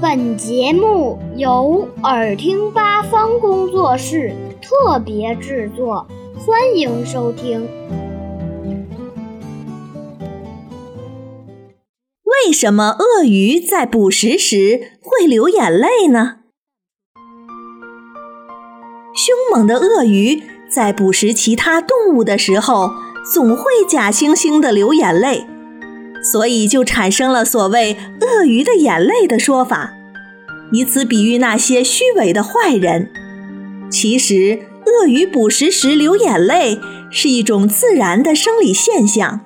本节目由耳听八方工作室特别制作，欢迎收听。为什么鳄鱼在捕食时会流眼泪呢？凶猛的鳄鱼在捕食其他动物的时候，总会假惺惺地流眼泪。所以就产生了所谓“鳄鱼的眼泪”的说法，以此比喻那些虚伪的坏人。其实，鳄鱼捕食时流眼泪是一种自然的生理现象。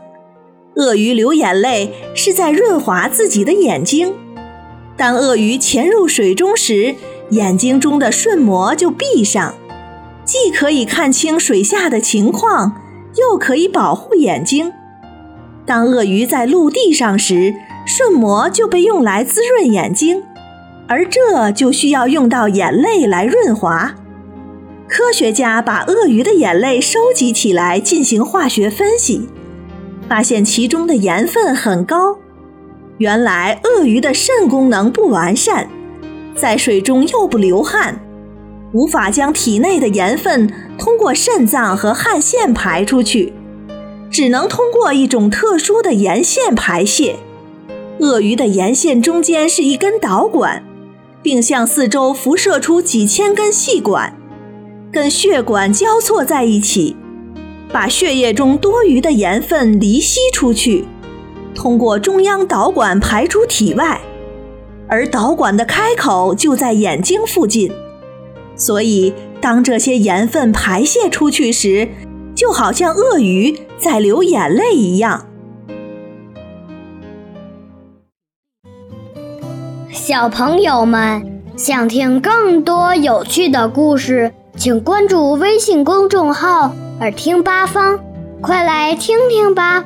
鳄鱼流眼泪是在润滑自己的眼睛。当鳄鱼潜入水中时，眼睛中的瞬膜就闭上，既可以看清水下的情况，又可以保护眼睛。当鳄鱼在陆地上时，瞬膜就被用来滋润眼睛，而这就需要用到眼泪来润滑。科学家把鳄鱼的眼泪收集起来进行化学分析，发现其中的盐分很高。原来鳄鱼的肾功能不完善，在水中又不流汗，无法将体内的盐分通过肾脏和汗腺排出去。只能通过一种特殊的盐腺排泄。鳄鱼的盐腺中间是一根导管，并向四周辐射出几千根细管，跟血管交错在一起，把血液中多余的盐分离析出去，通过中央导管排出体外。而导管的开口就在眼睛附近，所以当这些盐分排泄出去时，就好像鳄鱼在流眼泪一样。小朋友们想听更多有趣的故事，请关注微信公众号“耳听八方”，快来听听吧。